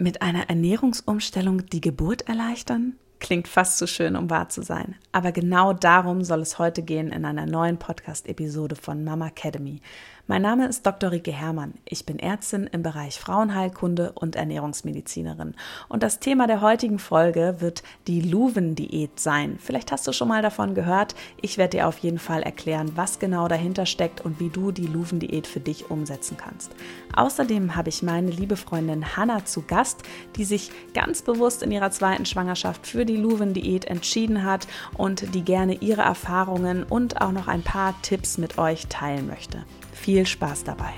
Mit einer Ernährungsumstellung die Geburt erleichtern? Klingt fast zu schön, um wahr zu sein. Aber genau darum soll es heute gehen in einer neuen Podcast-Episode von Mama Academy. Mein Name ist Dr. Rike Herrmann. Ich bin Ärztin im Bereich Frauenheilkunde und Ernährungsmedizinerin. Und das Thema der heutigen Folge wird die Luven-Diät sein. Vielleicht hast du schon mal davon gehört. Ich werde dir auf jeden Fall erklären, was genau dahinter steckt und wie du die Luven-Diät für dich umsetzen kannst. Außerdem habe ich meine liebe Freundin Hanna zu Gast, die sich ganz bewusst in ihrer zweiten Schwangerschaft für die Luven-Diät entschieden hat und die gerne ihre Erfahrungen und auch noch ein paar Tipps mit euch teilen möchte. Viel Spaß dabei!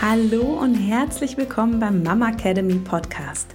Hallo und herzlich willkommen beim Mama Academy Podcast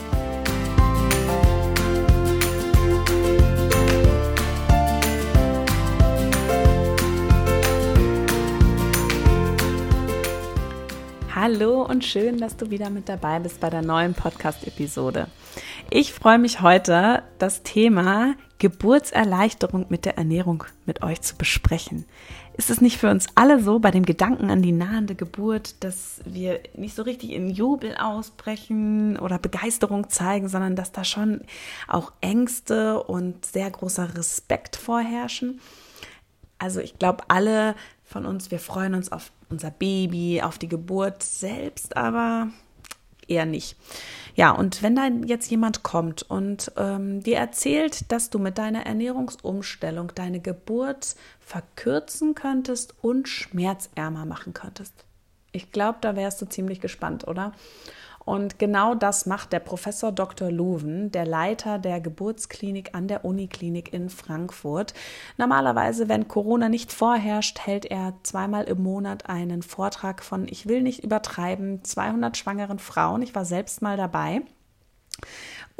Hallo und schön, dass du wieder mit dabei bist bei der neuen Podcast-Episode. Ich freue mich heute, das Thema Geburtserleichterung mit der Ernährung mit euch zu besprechen. Ist es nicht für uns alle so bei dem Gedanken an die nahende Geburt, dass wir nicht so richtig in Jubel ausbrechen oder Begeisterung zeigen, sondern dass da schon auch Ängste und sehr großer Respekt vorherrschen? Also ich glaube, alle von uns, wir freuen uns auf unser Baby, auf die Geburt selbst, aber eher nicht. Ja, und wenn dann jetzt jemand kommt und ähm, dir erzählt, dass du mit deiner Ernährungsumstellung deine Geburt verkürzen könntest und schmerzärmer machen könntest. Ich glaube, da wärst du ziemlich gespannt, oder? Und genau das macht der Professor Dr. Luven, der Leiter der Geburtsklinik an der Uniklinik in Frankfurt. Normalerweise, wenn Corona nicht vorherrscht, hält er zweimal im Monat einen Vortrag von, ich will nicht übertreiben, 200 schwangeren Frauen. Ich war selbst mal dabei.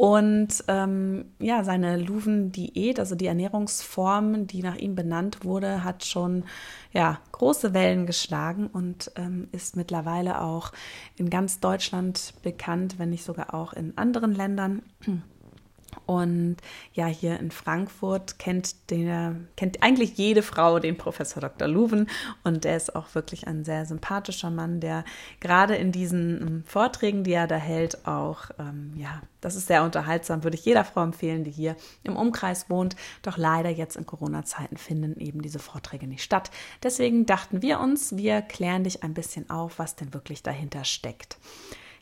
Und ähm, ja, seine Luven-Diät, also die Ernährungsform, die nach ihm benannt wurde, hat schon ja, große Wellen geschlagen und ähm, ist mittlerweile auch in ganz Deutschland bekannt, wenn nicht sogar auch in anderen Ländern. Und ja, hier in Frankfurt kennt, den, kennt eigentlich jede Frau den Professor Dr. Luven und der ist auch wirklich ein sehr sympathischer Mann, der gerade in diesen ähm, Vorträgen, die er da hält, auch, ähm, ja, das ist sehr unterhaltsam, würde ich jeder Frau empfehlen, die hier im Umkreis wohnt. Doch leider jetzt in Corona-Zeiten finden eben diese Vorträge nicht statt. Deswegen dachten wir uns, wir klären dich ein bisschen auf, was denn wirklich dahinter steckt.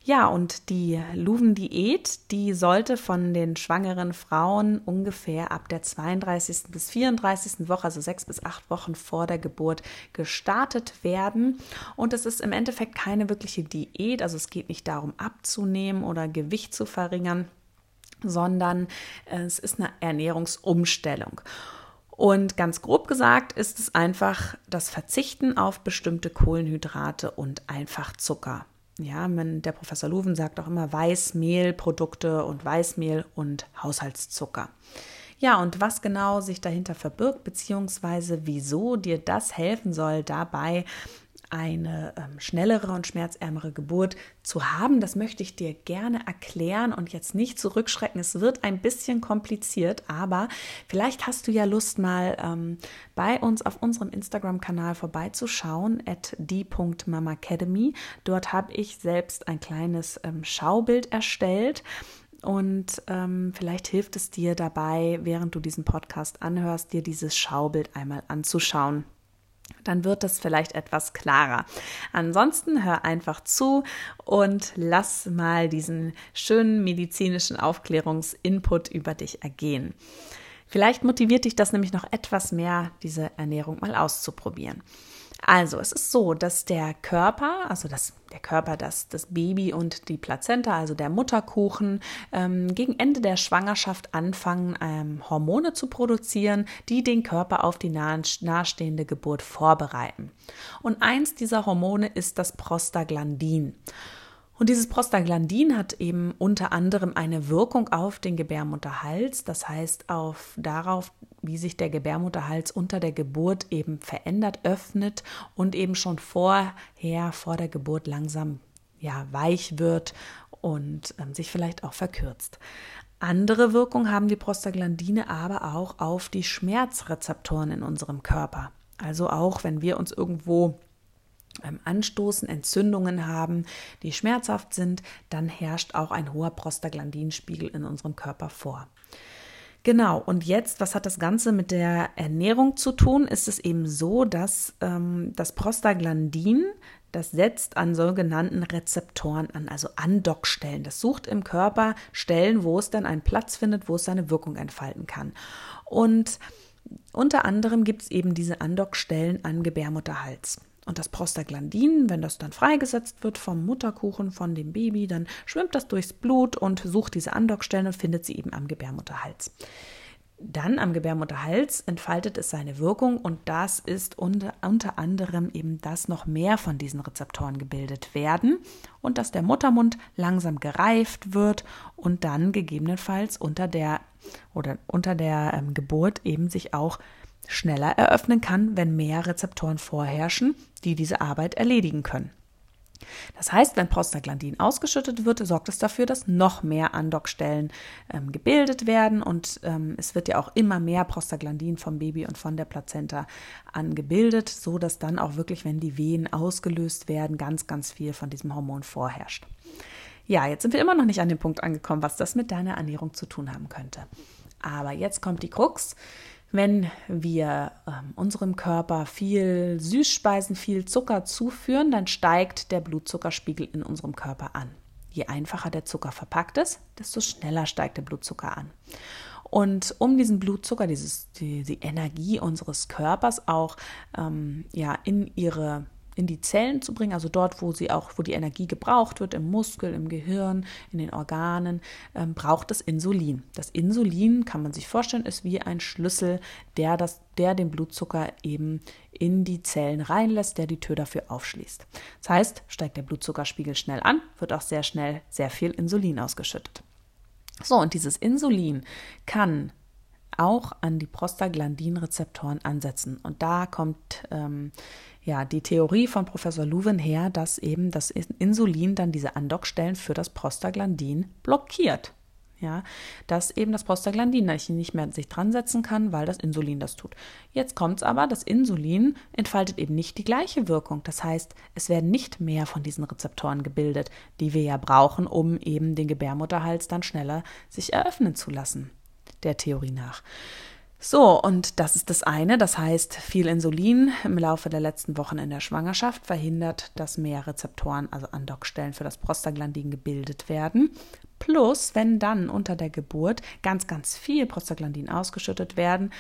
Ja, und die Luven-Diät, die sollte von den schwangeren Frauen ungefähr ab der 32. bis 34. Woche, also sechs bis acht Wochen vor der Geburt, gestartet werden. Und es ist im Endeffekt keine wirkliche Diät, also es geht nicht darum, abzunehmen oder Gewicht zu verringern, sondern es ist eine Ernährungsumstellung. Und ganz grob gesagt ist es einfach das Verzichten auf bestimmte Kohlenhydrate und einfach Zucker. Ja, man, der Professor Luven sagt auch immer Weißmehlprodukte und Weißmehl und Haushaltszucker. Ja, und was genau sich dahinter verbirgt, beziehungsweise wieso dir das helfen soll, dabei eine ähm, schnellere und schmerzärmere Geburt zu haben. Das möchte ich dir gerne erklären und jetzt nicht zurückschrecken. Es wird ein bisschen kompliziert, aber vielleicht hast du ja Lust, mal ähm, bei uns auf unserem Instagram-Kanal vorbeizuschauen, at die.mamacademy. Dort habe ich selbst ein kleines ähm, Schaubild erstellt. Und ähm, vielleicht hilft es dir dabei, während du diesen Podcast anhörst, dir dieses Schaubild einmal anzuschauen dann wird es vielleicht etwas klarer. Ansonsten hör einfach zu und lass mal diesen schönen medizinischen Aufklärungsinput über dich ergehen. Vielleicht motiviert dich das nämlich noch etwas mehr, diese Ernährung mal auszuprobieren. Also, es ist so, dass der Körper, also das, der Körper, das, das Baby und die Plazenta, also der Mutterkuchen, ähm, gegen Ende der Schwangerschaft anfangen, ähm, Hormone zu produzieren, die den Körper auf die nahe, nahestehende Geburt vorbereiten. Und eins dieser Hormone ist das Prostaglandin. Und dieses Prostaglandin hat eben unter anderem eine Wirkung auf den Gebärmutterhals, das heißt auf darauf, wie sich der Gebärmutterhals unter der Geburt eben verändert, öffnet und eben schon vorher vor der Geburt langsam ja weich wird und ähm, sich vielleicht auch verkürzt. Andere Wirkung haben die Prostaglandine aber auch auf die Schmerzrezeptoren in unserem Körper. Also auch wenn wir uns irgendwo Anstoßen, Entzündungen haben, die schmerzhaft sind, dann herrscht auch ein hoher Prostaglandinspiegel in unserem Körper vor. Genau, und jetzt, was hat das Ganze mit der Ernährung zu tun? Ist es eben so, dass ähm, das Prostaglandin, das setzt an sogenannten Rezeptoren an, also Andockstellen. Das sucht im Körper Stellen, wo es dann einen Platz findet, wo es seine Wirkung entfalten kann. Und unter anderem gibt es eben diese Andockstellen an Gebärmutterhals. Und das Prostaglandin, wenn das dann freigesetzt wird vom Mutterkuchen, von dem Baby, dann schwimmt das durchs Blut und sucht diese Andockstellen und findet sie eben am Gebärmutterhals. Dann am Gebärmutterhals entfaltet es seine Wirkung und das ist unter, unter anderem eben, dass noch mehr von diesen Rezeptoren gebildet werden und dass der Muttermund langsam gereift wird und dann gegebenenfalls unter der oder unter der ähm, Geburt eben sich auch schneller eröffnen kann, wenn mehr Rezeptoren vorherrschen, die diese Arbeit erledigen können. Das heißt, wenn Prostaglandin ausgeschüttet wird, sorgt es dafür, dass noch mehr Andockstellen ähm, gebildet werden und ähm, es wird ja auch immer mehr Prostaglandin vom Baby und von der Plazenta angebildet, so dass dann auch wirklich, wenn die Wehen ausgelöst werden, ganz, ganz viel von diesem Hormon vorherrscht. Ja, jetzt sind wir immer noch nicht an dem Punkt angekommen, was das mit deiner Ernährung zu tun haben könnte. Aber jetzt kommt die Krux. Wenn wir ähm, unserem Körper viel Süßspeisen, viel Zucker zuführen, dann steigt der Blutzuckerspiegel in unserem Körper an. Je einfacher der Zucker verpackt ist, desto schneller steigt der Blutzucker an. Und um diesen Blutzucker, dieses, die, die Energie unseres Körpers auch ähm, ja, in ihre in die Zellen zu bringen, also dort, wo sie auch, wo die Energie gebraucht wird, im Muskel, im Gehirn, in den Organen, ähm, braucht es Insulin. Das Insulin, kann man sich vorstellen, ist wie ein Schlüssel, der, das, der den Blutzucker eben in die Zellen reinlässt, der die Tür dafür aufschließt. Das heißt, steigt der Blutzuckerspiegel schnell an, wird auch sehr schnell sehr viel Insulin ausgeschüttet. So, und dieses Insulin kann auch an die Prostaglandinrezeptoren ansetzen. Und da kommt ähm, ja die Theorie von Professor Luwen her, dass eben das Insulin dann diese Andockstellen für das Prostaglandin blockiert. Ja, dass eben das Prostaglandin nicht mehr sich dran setzen kann, weil das Insulin das tut. Jetzt kommt es aber, das Insulin entfaltet eben nicht die gleiche Wirkung. Das heißt, es werden nicht mehr von diesen Rezeptoren gebildet, die wir ja brauchen, um eben den Gebärmutterhals dann schneller sich eröffnen zu lassen der Theorie nach. So, und das ist das eine. Das heißt, viel Insulin im Laufe der letzten Wochen in der Schwangerschaft verhindert, dass mehr Rezeptoren, also Andockstellen für das Prostaglandin gebildet werden. Plus, wenn dann unter der Geburt ganz, ganz viel Prostaglandin ausgeschüttet werden,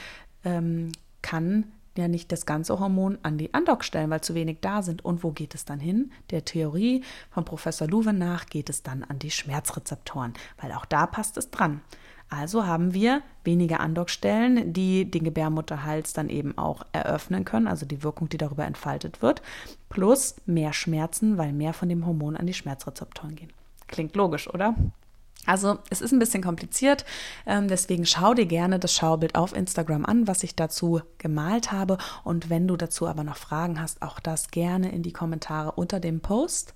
ähm, kann ja nicht das ganze Hormon an die Andockstellen, weil zu wenig da sind. Und wo geht es dann hin? Der Theorie von Professor Luwen nach geht es dann an die Schmerzrezeptoren, weil auch da passt es dran. Also haben wir weniger Andockstellen, die den Gebärmutterhals dann eben auch eröffnen können, also die Wirkung, die darüber entfaltet wird, plus mehr Schmerzen, weil mehr von dem Hormon an die Schmerzrezeptoren gehen. Klingt logisch, oder? Also es ist ein bisschen kompliziert, ähm, deswegen schau dir gerne das Schaubild auf Instagram an, was ich dazu gemalt habe. Und wenn du dazu aber noch Fragen hast, auch das gerne in die Kommentare unter dem Post.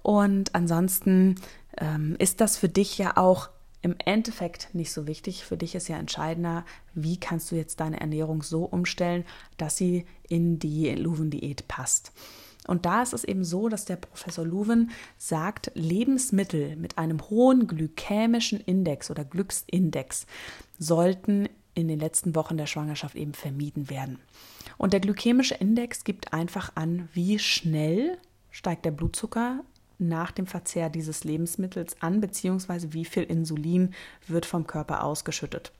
Und ansonsten ähm, ist das für dich ja auch im Endeffekt nicht so wichtig. Für dich ist ja entscheidender, wie kannst du jetzt deine Ernährung so umstellen, dass sie in die Luven-Diät passt. Und da ist es eben so, dass der Professor Luven sagt, Lebensmittel mit einem hohen glykämischen Index oder Glücksindex sollten in den letzten Wochen der Schwangerschaft eben vermieden werden. Und der glykämische Index gibt einfach an, wie schnell steigt der Blutzucker nach dem Verzehr dieses Lebensmittels an, beziehungsweise wie viel Insulin wird vom Körper ausgeschüttet.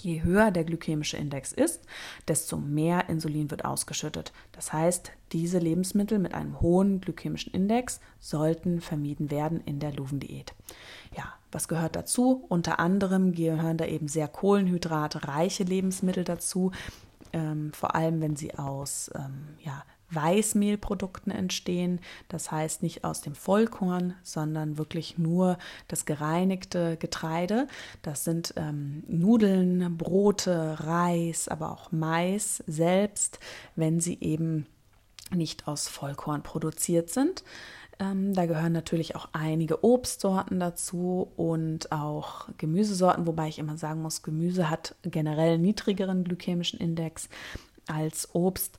Je höher der glykämische Index ist, desto mehr Insulin wird ausgeschüttet. Das heißt, diese Lebensmittel mit einem hohen glykämischen Index sollten vermieden werden in der Luvendiät. Ja, was gehört dazu? Unter anderem gehören da eben sehr kohlenhydratreiche Lebensmittel dazu, ähm, vor allem wenn sie aus ähm, ja, Weißmehlprodukten entstehen. Das heißt nicht aus dem Vollkorn, sondern wirklich nur das gereinigte Getreide. Das sind ähm, Nudeln, Brote, Reis, aber auch Mais selbst, wenn sie eben nicht aus Vollkorn produziert sind. Ähm, da gehören natürlich auch einige Obstsorten dazu und auch Gemüsesorten, wobei ich immer sagen muss, Gemüse hat generell niedrigeren glykämischen Index als Obst.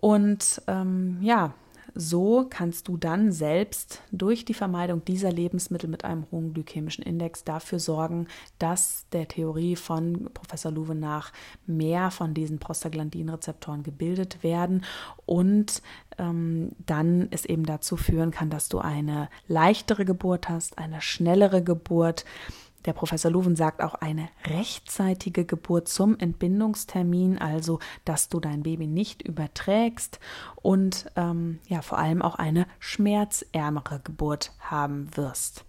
Und ähm, ja, so kannst du dann selbst durch die Vermeidung dieser Lebensmittel mit einem hohen glykämischen Index dafür sorgen, dass der Theorie von Professor Luwe nach mehr von diesen Prostaglandinrezeptoren gebildet werden und ähm, dann es eben dazu führen kann, dass du eine leichtere Geburt hast, eine schnellere Geburt der Professor Luven sagt auch eine rechtzeitige Geburt zum Entbindungstermin, also dass du dein Baby nicht überträgst und ähm, ja vor allem auch eine schmerzärmere Geburt haben wirst.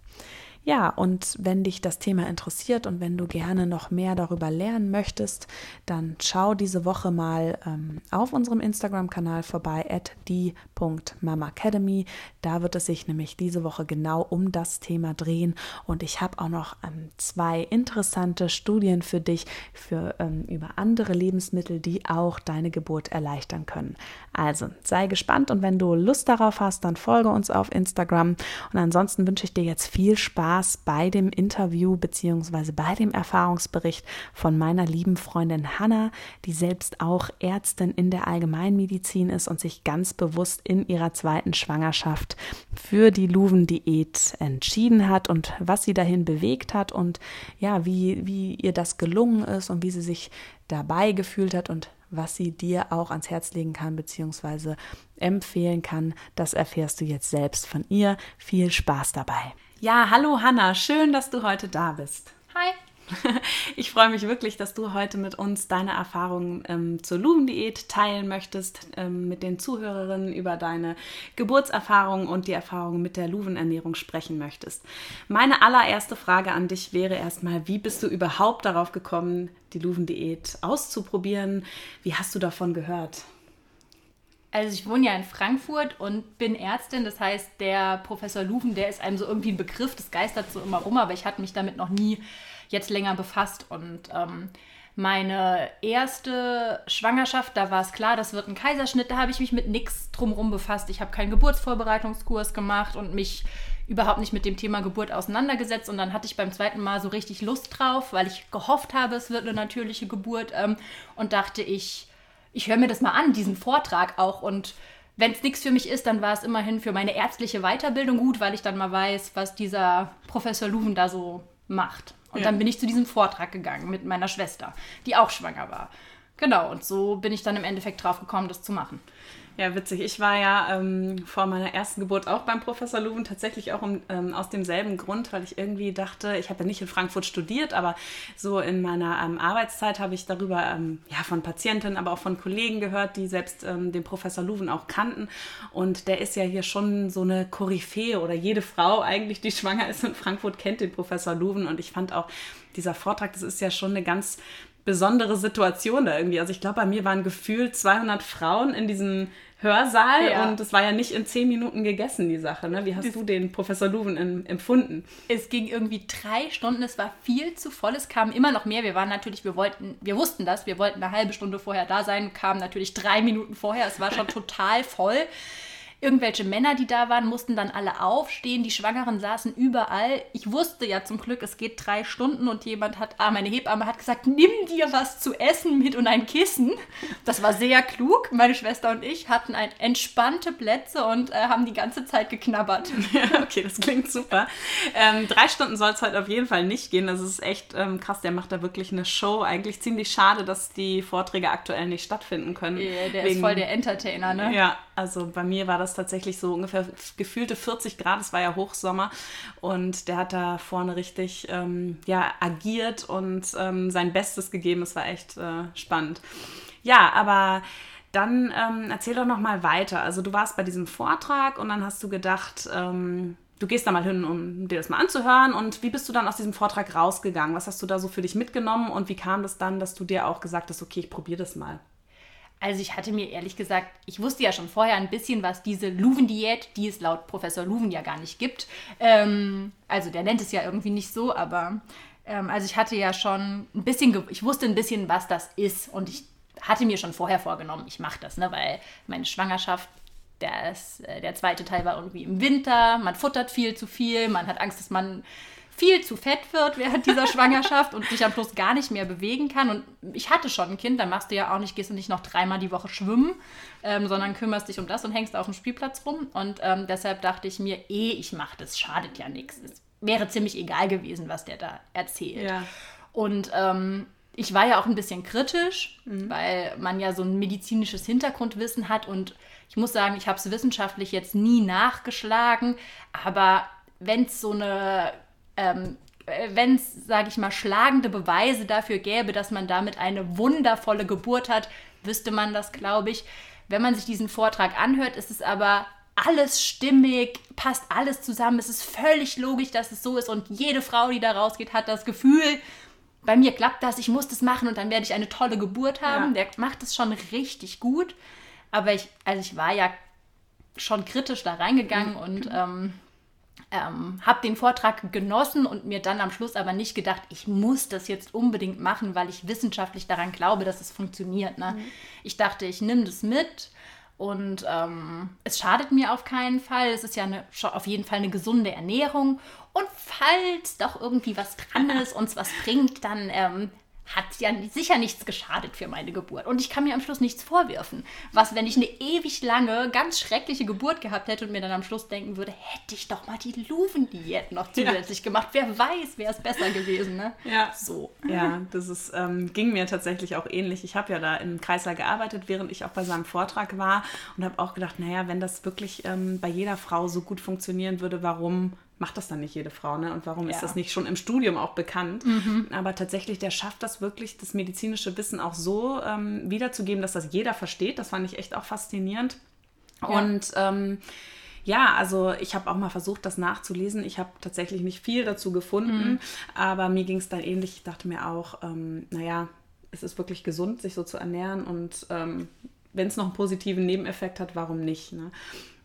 Ja, und wenn dich das Thema interessiert und wenn du gerne noch mehr darüber lernen möchtest, dann schau diese Woche mal ähm, auf unserem Instagram-Kanal vorbei, at die.mamacademy. Da wird es sich nämlich diese Woche genau um das Thema drehen. Und ich habe auch noch ähm, zwei interessante Studien für dich für, ähm, über andere Lebensmittel, die auch deine Geburt erleichtern können. Also sei gespannt und wenn du Lust darauf hast, dann folge uns auf Instagram. Und ansonsten wünsche ich dir jetzt viel Spaß Spaß bei dem Interview bzw. bei dem Erfahrungsbericht von meiner lieben Freundin Hanna, die selbst auch Ärztin in der Allgemeinmedizin ist und sich ganz bewusst in ihrer zweiten Schwangerschaft für die Luven-Diät entschieden hat und was sie dahin bewegt hat und ja, wie, wie ihr das gelungen ist und wie sie sich dabei gefühlt hat und was sie dir auch ans Herz legen kann bzw. empfehlen kann, das erfährst du jetzt selbst von ihr. Viel Spaß dabei. Ja, hallo Hanna, schön, dass du heute da bist. Hi. Ich freue mich wirklich, dass du heute mit uns deine Erfahrungen ähm, zur Lumendiät teilen möchtest, ähm, mit den Zuhörerinnen über deine Geburtserfahrungen und die Erfahrungen mit der Luvenernährung sprechen möchtest. Meine allererste Frage an dich wäre erstmal, wie bist du überhaupt darauf gekommen, die Luvendiät auszuprobieren? Wie hast du davon gehört? Also ich wohne ja in Frankfurt und bin Ärztin, das heißt, der Professor Luven, der ist einem so irgendwie ein Begriff, das geistert so immer rum, aber ich hatte mich damit noch nie jetzt länger befasst. Und ähm, meine erste Schwangerschaft, da war es klar, das wird ein Kaiserschnitt, da habe ich mich mit nichts drumherum befasst. Ich habe keinen Geburtsvorbereitungskurs gemacht und mich überhaupt nicht mit dem Thema Geburt auseinandergesetzt. Und dann hatte ich beim zweiten Mal so richtig Lust drauf, weil ich gehofft habe, es wird eine natürliche Geburt ähm, und dachte ich, ich höre mir das mal an, diesen Vortrag auch. Und wenn es nichts für mich ist, dann war es immerhin für meine ärztliche Weiterbildung gut, weil ich dann mal weiß, was dieser Professor Luven da so macht. Und ja. dann bin ich zu diesem Vortrag gegangen mit meiner Schwester, die auch schwanger war. Genau, und so bin ich dann im Endeffekt drauf gekommen, das zu machen. Ja, witzig. Ich war ja ähm, vor meiner ersten Geburt auch beim Professor Luven, tatsächlich auch um, ähm, aus demselben Grund, weil ich irgendwie dachte, ich habe ja nicht in Frankfurt studiert, aber so in meiner ähm, Arbeitszeit habe ich darüber ähm, ja, von Patientinnen, aber auch von Kollegen gehört, die selbst ähm, den Professor Luven auch kannten. Und der ist ja hier schon so eine Koryphäe oder jede Frau eigentlich, die schwanger ist in Frankfurt, kennt den Professor Luven. Und ich fand auch, dieser Vortrag, das ist ja schon eine ganz besondere Situation da irgendwie. Also ich glaube, bei mir waren gefühlt 200 Frauen in diesem Hörsaal ja. und es war ja nicht in zehn Minuten gegessen, die Sache. Ne? Wie hast das du den Professor Luven in, empfunden? Es ging irgendwie drei Stunden, es war viel zu voll, es kamen immer noch mehr. Wir waren natürlich, wir wollten, wir wussten das, wir wollten eine halbe Stunde vorher da sein, kamen natürlich drei Minuten vorher, es war schon total voll. Irgendwelche Männer, die da waren, mussten dann alle aufstehen. Die Schwangeren saßen überall. Ich wusste ja zum Glück, es geht drei Stunden und jemand hat, ah, meine Hebamme hat gesagt, nimm dir was zu essen mit und ein Kissen. Das war sehr klug. Meine Schwester und ich hatten ein, entspannte Plätze und äh, haben die ganze Zeit geknabbert. Ja, okay, das klingt super. Ähm, drei Stunden soll es heute auf jeden Fall nicht gehen. Das ist echt ähm, krass. Der macht da wirklich eine Show. Eigentlich ziemlich schade, dass die Vorträge aktuell nicht stattfinden können. Ja, der wegen, ist voll der Entertainer, ne? Ja, also bei mir war das es tatsächlich so ungefähr gefühlte 40 Grad. Es war ja Hochsommer und der hat da vorne richtig ähm, ja, agiert und ähm, sein Bestes gegeben. Es war echt äh, spannend. Ja, aber dann ähm, erzähl doch noch mal weiter. Also du warst bei diesem Vortrag und dann hast du gedacht, ähm, du gehst da mal hin, um dir das mal anzuhören. Und wie bist du dann aus diesem Vortrag rausgegangen? Was hast du da so für dich mitgenommen und wie kam das dann, dass du dir auch gesagt hast, okay, ich probiere das mal? Also ich hatte mir ehrlich gesagt, ich wusste ja schon vorher ein bisschen, was diese Luven-Diät, die es laut Professor Luven ja gar nicht gibt. Ähm, also der nennt es ja irgendwie nicht so, aber ähm, also ich hatte ja schon ein bisschen, ich wusste ein bisschen, was das ist und ich hatte mir schon vorher vorgenommen, ich mache das, ne, weil meine Schwangerschaft das, äh, der zweite Teil war irgendwie im Winter, man futtert viel zu viel, man hat Angst, dass man viel zu fett wird während dieser Schwangerschaft und sich am Schluss gar nicht mehr bewegen kann. Und ich hatte schon ein Kind, dann machst du ja auch nicht, gehst du nicht noch dreimal die Woche schwimmen, ähm, sondern kümmerst dich um das und hängst auf dem Spielplatz rum. Und ähm, deshalb dachte ich mir, eh, ich mache das, schadet ja nichts. Es wäre ziemlich egal gewesen, was der da erzählt. Ja. Und ähm, ich war ja auch ein bisschen kritisch, mhm. weil man ja so ein medizinisches Hintergrundwissen hat und ich muss sagen, ich habe es wissenschaftlich jetzt nie nachgeschlagen, aber wenn es so eine, ähm, wenn es, sage ich mal, schlagende Beweise dafür gäbe, dass man damit eine wundervolle Geburt hat, wüsste man das, glaube ich. Wenn man sich diesen Vortrag anhört, ist es aber alles stimmig, passt alles zusammen. Es ist völlig logisch, dass es so ist und jede Frau, die da rausgeht, hat das Gefühl, bei mir klappt das, ich muss das machen und dann werde ich eine tolle Geburt haben. Ja. Der macht es schon richtig gut. Aber ich, also ich war ja schon kritisch da reingegangen mhm. und ähm, ähm, habe den Vortrag genossen und mir dann am Schluss aber nicht gedacht, ich muss das jetzt unbedingt machen, weil ich wissenschaftlich daran glaube, dass es funktioniert. Ne? Mhm. Ich dachte, ich nehme das mit und ähm, es schadet mir auf keinen Fall. Es ist ja eine, auf jeden Fall eine gesunde Ernährung. Und falls doch irgendwie was dran ist, uns was bringt, dann ähm, hat ja sicher nichts geschadet für meine Geburt. Und ich kann mir am Schluss nichts vorwerfen. Was, wenn ich eine ewig lange, ganz schreckliche Geburt gehabt hätte und mir dann am Schluss denken würde, hätte ich doch mal die Luven-Diät noch zusätzlich ja. gemacht. Wer weiß, wäre es besser gewesen, ne? Ja. So. Ja, das ist, ähm, ging mir tatsächlich auch ähnlich. Ich habe ja da im Kreisler gearbeitet, während ich auch bei seinem Vortrag war und habe auch gedacht, naja, wenn das wirklich ähm, bei jeder Frau so gut funktionieren würde, warum macht das dann nicht jede Frau, ne? Und warum ja. ist das nicht schon im Studium auch bekannt? Mhm. Aber tatsächlich, der schafft das wirklich, das medizinische Wissen auch so ähm, wiederzugeben, dass das jeder versteht. Das fand ich echt auch faszinierend. Ja. Und ähm, ja, also ich habe auch mal versucht, das nachzulesen. Ich habe tatsächlich nicht viel dazu gefunden, mhm. aber mir ging es dann ähnlich. Ich dachte mir auch, ähm, naja, es ist wirklich gesund, sich so zu ernähren und ähm, wenn es noch einen positiven Nebeneffekt hat, warum nicht? Ne?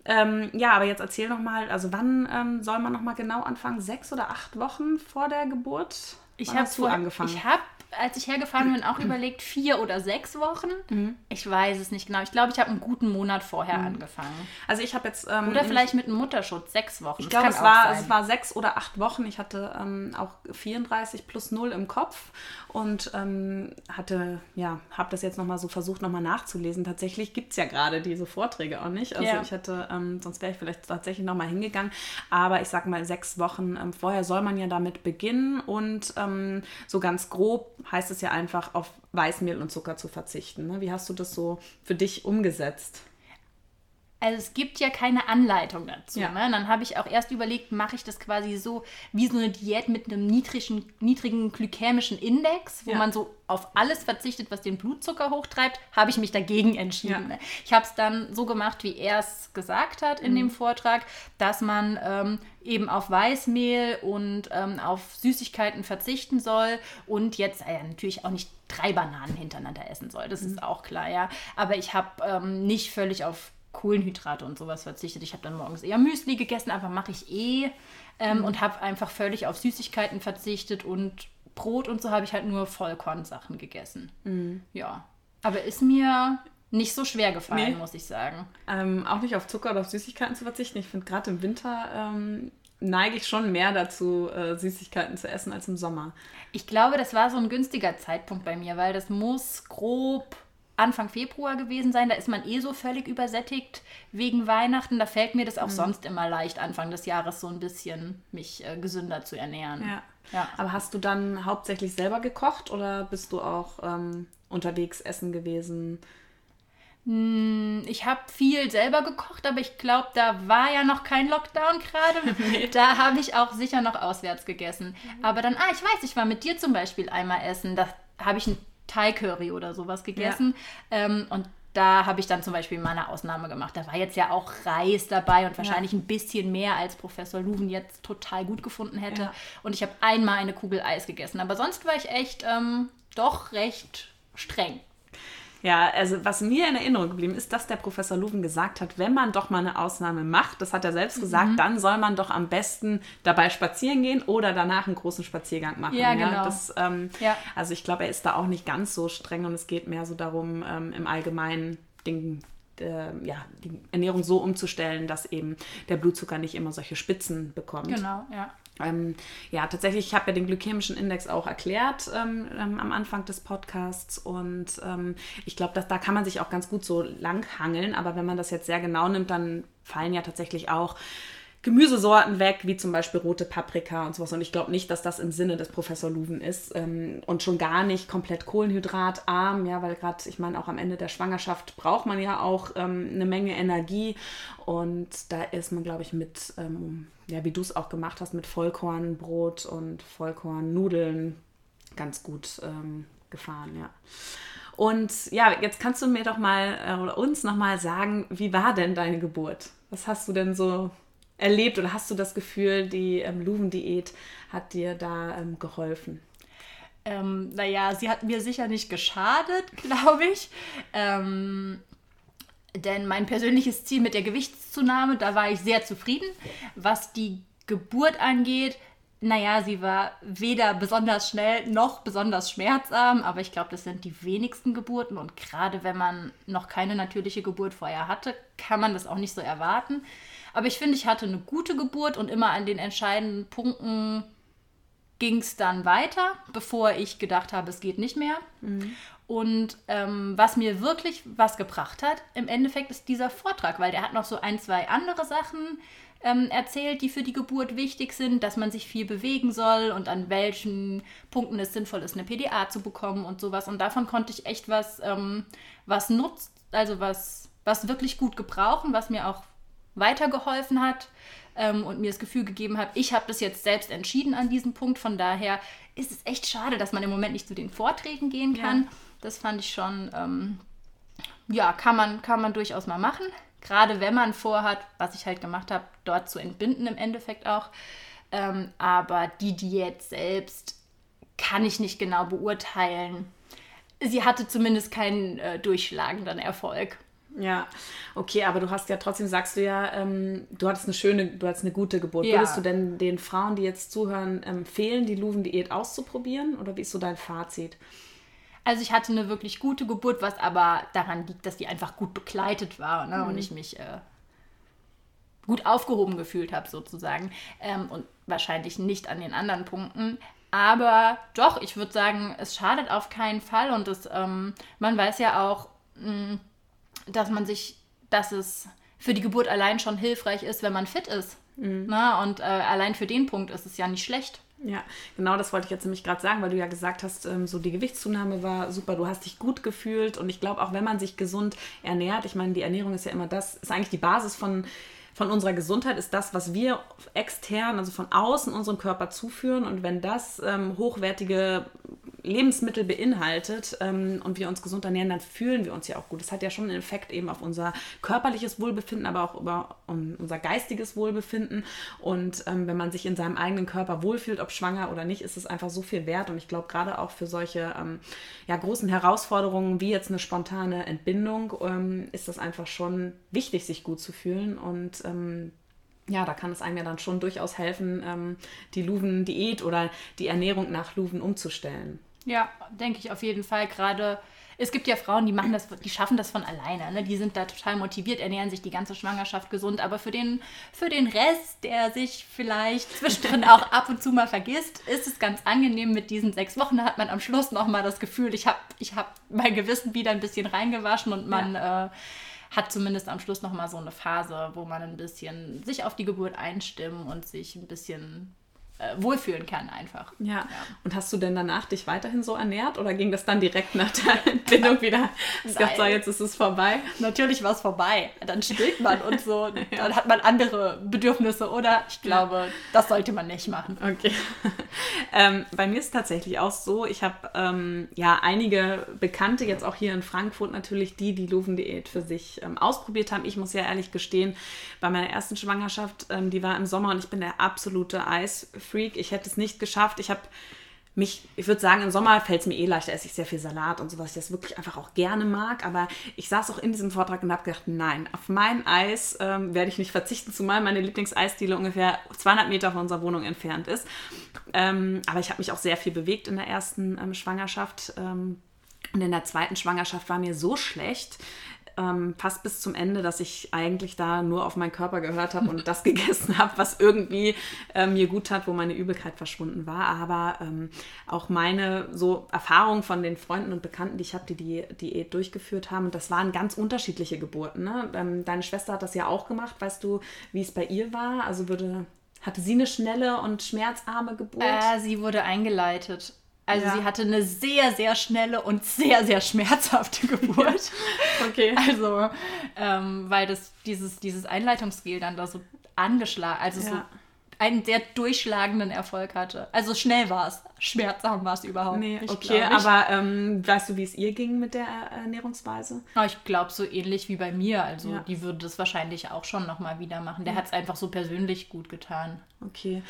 Ähm, ja, aber jetzt erzähl noch mal, also wann ähm, soll man noch mal genau anfangen? Sechs oder acht Wochen vor der Geburt? Ich habe angefangen. Ich habe als ich hergefahren bin, auch überlegt, vier oder sechs Wochen. Mhm. Ich weiß es nicht genau. Ich glaube, ich habe einen guten Monat vorher mhm. angefangen. Also ich habe jetzt... Ähm, oder vielleicht mit einem Mutterschutz, sechs Wochen. Ich glaube, es, war, es war sechs oder acht Wochen. Ich hatte ähm, auch 34 plus 0 im Kopf und ähm, hatte, ja, habe das jetzt nochmal so versucht, nochmal nachzulesen. Tatsächlich gibt es ja gerade diese Vorträge auch nicht. Also ja. ich hätte, ähm, sonst wäre ich vielleicht tatsächlich nochmal hingegangen. Aber ich sag mal, sechs Wochen ähm, vorher soll man ja damit beginnen und ähm, so ganz grob heißt es ja einfach, auf Weißmehl und Zucker zu verzichten. Ne? Wie hast du das so für dich umgesetzt? Also es gibt ja keine Anleitung dazu. Ja. Ne? Dann habe ich auch erst überlegt, mache ich das quasi so wie so eine Diät mit einem niedrigen, niedrigen glykämischen Index, wo ja. man so auf alles verzichtet, was den Blutzucker hochtreibt, habe ich mich dagegen entschieden. Ja. Ich habe es dann so gemacht, wie er es gesagt hat in mhm. dem Vortrag, dass man ähm, eben auf Weißmehl und ähm, auf Süßigkeiten verzichten soll und jetzt äh, natürlich auch nicht drei Bananen hintereinander essen soll. Das mhm. ist auch klar, ja. Aber ich habe ähm, nicht völlig auf Kohlenhydrate und sowas verzichtet. Ich habe dann morgens eher Müsli gegessen, aber mache ich eh. Ähm, mhm. Und habe einfach völlig auf Süßigkeiten verzichtet und Brot und so habe ich halt nur Vollkornsachen gegessen. Mhm. Ja. Aber ist mir nicht so schwer gefallen, nee. muss ich sagen. Ähm, auch nicht auf Zucker oder auf Süßigkeiten zu verzichten. Ich finde gerade im Winter ähm, neige ich schon mehr dazu, äh, Süßigkeiten zu essen als im Sommer. Ich glaube, das war so ein günstiger Zeitpunkt bei mir, weil das muss grob Anfang Februar gewesen sein. Da ist man eh so völlig übersättigt wegen Weihnachten. Da fällt mir das auch mhm. sonst immer leicht, Anfang des Jahres so ein bisschen mich äh, gesünder zu ernähren. Ja. ja. Aber hast du dann hauptsächlich selber gekocht oder bist du auch ähm, unterwegs essen gewesen? Hm, ich habe viel selber gekocht, aber ich glaube, da war ja noch kein Lockdown gerade. Nee. Da habe ich auch sicher noch auswärts gegessen. Aber dann, ah, ich weiß, ich war mit dir zum Beispiel einmal essen. Da habe ich ein Thai-Curry oder sowas gegessen. Ja. Ähm, und da habe ich dann zum Beispiel mal eine Ausnahme gemacht. Da war jetzt ja auch Reis dabei und wahrscheinlich ja. ein bisschen mehr, als Professor Luven jetzt total gut gefunden hätte. Ja. Und ich habe einmal eine Kugel Eis gegessen. Aber sonst war ich echt ähm, doch recht streng. Ja, also was mir in Erinnerung geblieben ist, dass der Professor Luven gesagt hat, wenn man doch mal eine Ausnahme macht, das hat er selbst gesagt, mhm. dann soll man doch am besten dabei spazieren gehen oder danach einen großen Spaziergang machen. Ja, genau. Ja, das, ähm, ja. Also ich glaube, er ist da auch nicht ganz so streng und es geht mehr so darum, ähm, im Allgemeinen den, äh, ja, die Ernährung so umzustellen, dass eben der Blutzucker nicht immer solche Spitzen bekommt. Genau, ja. Ähm, ja, tatsächlich, ich habe ja den glykämischen Index auch erklärt ähm, ähm, am Anfang des Podcasts und ähm, ich glaube, da kann man sich auch ganz gut so langhangeln, aber wenn man das jetzt sehr genau nimmt, dann fallen ja tatsächlich auch Gemüsesorten weg, wie zum Beispiel rote Paprika und sowas. Und ich glaube nicht, dass das im Sinne des Professor Luven ist. Ähm, und schon gar nicht komplett kohlenhydratarm, ja, weil gerade, ich meine, auch am Ende der Schwangerschaft braucht man ja auch ähm, eine Menge Energie. Und da ist man, glaube ich, mit, ja, wie du es auch gemacht hast, mit Vollkornbrot und Vollkornnudeln ganz gut ähm, gefahren, ja. Und ja, jetzt kannst du mir doch mal äh, oder uns noch mal sagen, wie war denn deine Geburt? Was hast du denn so erlebt oder hast du das Gefühl, die ähm, Luven-Diät hat dir da ähm, geholfen? Ähm, naja, sie hat mir sicher nicht geschadet, glaube ich. Ähm, denn mein persönliches Ziel mit der Gewichtszunahme, da war ich sehr zufrieden. Was die Geburt angeht, naja, sie war weder besonders schnell noch besonders schmerzarm, aber ich glaube, das sind die wenigsten Geburten und gerade wenn man noch keine natürliche Geburt vorher hatte, kann man das auch nicht so erwarten. Aber ich finde, ich hatte eine gute Geburt und immer an den entscheidenden Punkten ging es dann weiter, bevor ich gedacht habe, es geht nicht mehr. Mhm. Und ähm, was mir wirklich was gebracht hat, im Endeffekt ist dieser Vortrag, weil der hat noch so ein, zwei andere Sachen ähm, erzählt, die für die Geburt wichtig sind, dass man sich viel bewegen soll und an welchen Punkten es sinnvoll ist, eine PDA zu bekommen und sowas. Und davon konnte ich echt was, ähm, was nutzt, also was, was wirklich gut gebrauchen, was mir auch weitergeholfen hat ähm, und mir das Gefühl gegeben hat, ich habe das jetzt selbst entschieden an diesem Punkt. Von daher ist es echt schade, dass man im Moment nicht zu den Vorträgen gehen kann. Ja. Das fand ich schon, ähm, ja, kann man, kann man durchaus mal machen. Gerade wenn man vorhat, was ich halt gemacht habe, dort zu entbinden im Endeffekt auch. Ähm, aber die Diät selbst kann ich nicht genau beurteilen. Sie hatte zumindest keinen äh, durchschlagenden Erfolg. Ja, okay, aber du hast ja trotzdem, sagst du ja, ähm, du hattest eine schöne, du hattest eine gute Geburt. Ja. Würdest du denn den Frauen, die jetzt zuhören, empfehlen, die Luven-Diät auszuprobieren? Oder wie ist so dein Fazit? Also ich hatte eine wirklich gute Geburt, was aber daran liegt, dass die einfach gut begleitet war ne? Mhm. und ich mich äh, gut aufgehoben gefühlt habe sozusagen. Ähm, und wahrscheinlich nicht an den anderen Punkten. Aber doch, ich würde sagen, es schadet auf keinen Fall und das, ähm, man weiß ja auch, mh, mm, dass man sich, dass es für die Geburt allein schon hilfreich ist, wenn man fit ist. Mhm. Na, und äh, allein für den Punkt ist es ja nicht schlecht. Ja, genau das wollte ich jetzt nämlich gerade sagen, weil du ja gesagt hast, ähm, so die Gewichtszunahme war super, du hast dich gut gefühlt und ich glaube auch, wenn man sich gesund ernährt, ich meine, die Ernährung ist ja immer das, ist eigentlich die Basis von von unserer Gesundheit ist das, was wir extern, also von außen unserem Körper zuführen. Und wenn das ähm, hochwertige Lebensmittel beinhaltet ähm, und wir uns gesund ernähren, dann fühlen wir uns ja auch gut. Das hat ja schon einen Effekt eben auf unser körperliches Wohlbefinden, aber auch über um, unser geistiges Wohlbefinden. Und ähm, wenn man sich in seinem eigenen Körper wohlfühlt, ob schwanger oder nicht, ist es einfach so viel wert. Und ich glaube, gerade auch für solche ähm, ja, großen Herausforderungen wie jetzt eine spontane Entbindung ähm, ist das einfach schon wichtig, sich gut zu fühlen. Und ähm, ja, da kann es einem ja dann schon durchaus helfen, ähm, die Luven-Diät oder die Ernährung nach Luven umzustellen. Ja, denke ich auf jeden Fall. Gerade es gibt ja Frauen, die machen das, die schaffen das von alleine. Ne? Die sind da total motiviert, ernähren sich die ganze Schwangerschaft gesund. Aber für den, für den Rest, der sich vielleicht zwischendrin auch ab und zu mal vergisst, ist es ganz angenehm mit diesen sechs Wochen. Da hat man am Schluss nochmal das Gefühl, ich habe ich hab mein Gewissen wieder ein bisschen reingewaschen und man ja. äh, hat zumindest am Schluss nochmal so eine Phase, wo man ein bisschen sich auf die Geburt einstimmen und sich ein bisschen wohlfühlen kann einfach. Ja. ja. Und hast du denn danach dich weiterhin so ernährt oder ging das dann direkt nach der Entbindung wieder? Es gab so, jetzt ist es vorbei. Natürlich war es vorbei. Dann stillt man und so. ja. Dann hat man andere Bedürfnisse, oder? Ich glaube, das sollte man nicht machen. Okay. ähm, bei mir ist es tatsächlich auch so, ich habe ähm, ja einige Bekannte, jetzt auch hier in Frankfurt natürlich, die die Luven-Diät für sich ähm, ausprobiert haben. Ich muss ja ehrlich gestehen, bei meiner ersten Schwangerschaft, ähm, die war im Sommer und ich bin der absolute Eisfreak. Ich hätte es nicht geschafft. Ich habe mich, ich würde sagen, im Sommer fällt es mir eh leichter, esse ich sehr viel Salat und sowas, ich das wirklich einfach auch gerne mag. Aber ich saß auch in diesem Vortrag und habe gedacht, nein, auf mein Eis ähm, werde ich nicht verzichten, zumal meine Lieblingseisdiele ungefähr 200 Meter von unserer Wohnung entfernt ist. Ähm, aber ich habe mich auch sehr viel bewegt in der ersten ähm, Schwangerschaft. Ähm, und in der zweiten Schwangerschaft war mir so schlecht, ähm, fast bis zum Ende, dass ich eigentlich da nur auf meinen Körper gehört habe und das gegessen habe, was irgendwie äh, mir gut tat, wo meine Übelkeit verschwunden war. Aber ähm, auch meine so Erfahrungen von den Freunden und Bekannten, die ich habe, die die Diät durchgeführt haben, und das waren ganz unterschiedliche Geburten. Ne? Ähm, deine Schwester hat das ja auch gemacht. Weißt du, wie es bei ihr war? Also würde hatte sie eine schnelle und schmerzarme Geburt? Äh, sie wurde eingeleitet. Also ja. sie hatte eine sehr, sehr schnelle und sehr, sehr schmerzhafte Geburt. okay. Also, ähm, weil das, dieses, dieses Einleitungsgel dann da so angeschlagen, also ja. so einen sehr durchschlagenden Erfolg hatte. Also schnell war es, schmerzhaft war es überhaupt nee, nicht. Okay, aber ähm, weißt du, wie es ihr ging mit der Ernährungsweise? Oh, ich glaube, so ähnlich wie bei mir. Also ja. die würde das wahrscheinlich auch schon nochmal wieder machen. Der ja. hat es einfach so persönlich gut getan. Okay.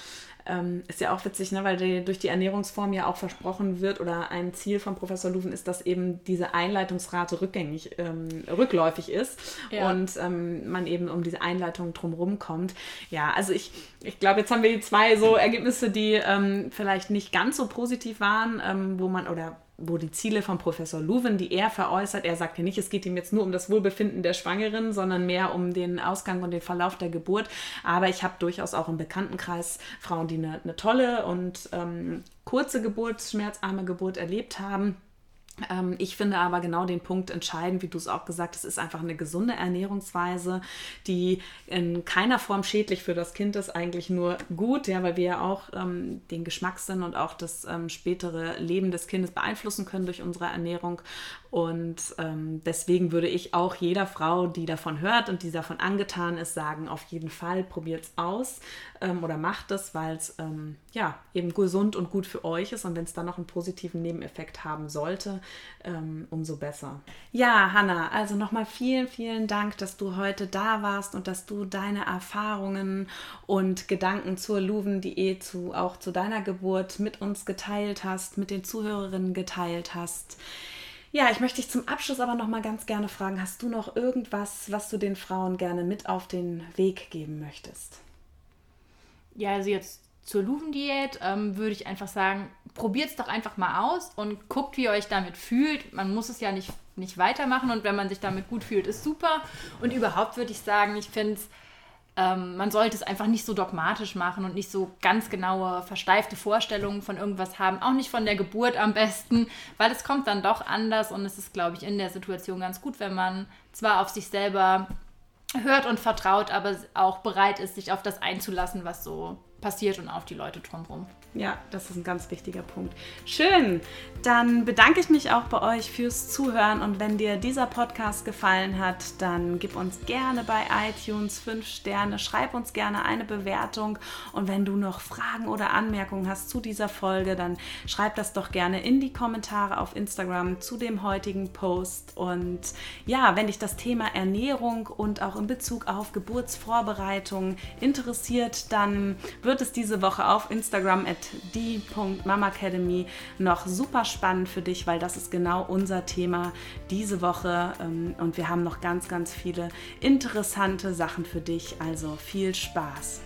Ähm, ist ja auch witzig, ne, weil die, durch die Ernährungsform ja auch versprochen wird oder ein Ziel von Professor Luven ist, dass eben diese Einleitungsrate rückgängig, ähm, rückläufig ist ja. und ähm, man eben um diese Einleitung drumherum kommt. Ja, also ich, ich glaube, jetzt haben wir zwei so Ergebnisse, die ähm, vielleicht nicht ganz so positiv waren, ähm, wo man oder wo die Ziele von Professor Luven, die er veräußert, er sagt ja nicht, es geht ihm jetzt nur um das Wohlbefinden der Schwangeren, sondern mehr um den Ausgang und den Verlauf der Geburt. Aber ich habe durchaus auch im Bekanntenkreis Frauen, die eine, eine tolle und ähm, kurze Geburt, schmerzarme Geburt erlebt haben ich finde aber genau den Punkt entscheidend, wie du es auch gesagt hast, ist einfach eine gesunde Ernährungsweise, die in keiner Form schädlich für das Kind ist, eigentlich nur gut, ja, weil wir ja auch ähm, den Geschmackssinn und auch das ähm, spätere Leben des Kindes beeinflussen können durch unsere Ernährung. Und ähm, deswegen würde ich auch jeder Frau, die davon hört und die davon angetan ist, sagen, auf jeden Fall probiert es aus ähm, oder macht es, weil es ähm, ja eben gesund und gut für euch ist. Und wenn es dann noch einen positiven Nebeneffekt haben sollte, ähm, umso besser. Ja, Hanna, also nochmal vielen, vielen Dank, dass du heute da warst und dass du deine Erfahrungen und Gedanken zur Luven-Diät, zu, auch zu deiner Geburt mit uns geteilt hast, mit den Zuhörerinnen geteilt hast. Ja, ich möchte dich zum Abschluss aber noch mal ganz gerne fragen, hast du noch irgendwas, was du den Frauen gerne mit auf den Weg geben möchtest? Ja, also jetzt zur Luven-Diät ähm, würde ich einfach sagen, probiert es doch einfach mal aus und guckt, wie ihr euch damit fühlt. Man muss es ja nicht, nicht weitermachen und wenn man sich damit gut fühlt, ist super. Und überhaupt würde ich sagen, ich finde es ähm, man sollte es einfach nicht so dogmatisch machen und nicht so ganz genaue, versteifte Vorstellungen von irgendwas haben. Auch nicht von der Geburt am besten, weil es kommt dann doch anders und es ist, glaube ich, in der Situation ganz gut, wenn man zwar auf sich selber hört und vertraut, aber auch bereit ist, sich auf das einzulassen, was so passiert und auf die Leute drumherum. Ja, das ist ein ganz wichtiger Punkt. Schön. Dann bedanke ich mich auch bei euch fürs Zuhören und wenn dir dieser Podcast gefallen hat, dann gib uns gerne bei iTunes 5 Sterne, schreib uns gerne eine Bewertung und wenn du noch Fragen oder Anmerkungen hast zu dieser Folge, dann schreib das doch gerne in die Kommentare auf Instagram zu dem heutigen Post und ja, wenn dich das Thema Ernährung und auch in Bezug auf Geburtsvorbereitung interessiert, dann wird es diese Woche auf Instagram die.mamacademy noch super spannend für dich, weil das ist genau unser Thema diese Woche ähm, und wir haben noch ganz, ganz viele interessante Sachen für dich. Also viel Spaß!